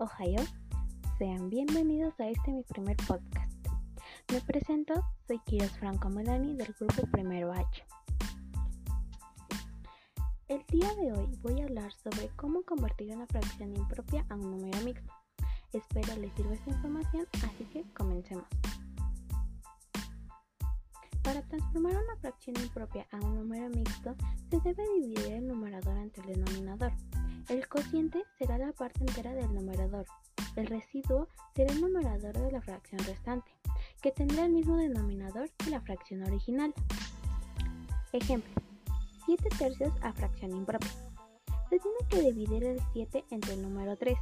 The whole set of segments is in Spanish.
Ohio. Sean bienvenidos a este mi primer podcast. Me presento, soy Kiros Franco Melani del grupo Primero H. El día de hoy voy a hablar sobre cómo convertir una fracción impropia a un número mixto. Espero les sirva esta información, así que comencemos. Para transformar una fracción impropia a un número mixto, se debe dividir el numerador entre el denominador. El cociente será la parte entera del numerador. El residuo será el numerador de la fracción restante, que tendrá el mismo denominador que la fracción original. Ejemplo. 7 tercios a fracción impropia. Se tiene que dividir el 7 entre el número 3.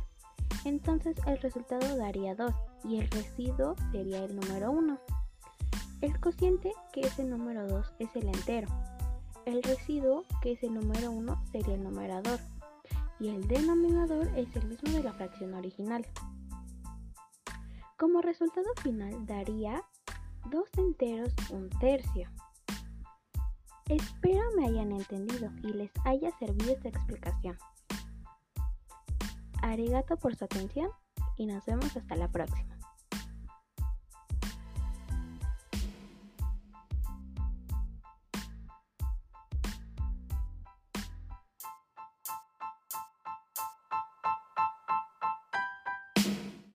Entonces el resultado daría 2 y el residuo sería el número 1. El cociente, que es el número 2, es el entero. El residuo, que es el número 1, sería el numerador. Y el denominador es el mismo de la fracción original. Como resultado final daría 2 enteros un tercio. Espero me hayan entendido y les haya servido esta explicación. Arigato por su atención y nos vemos hasta la próxima.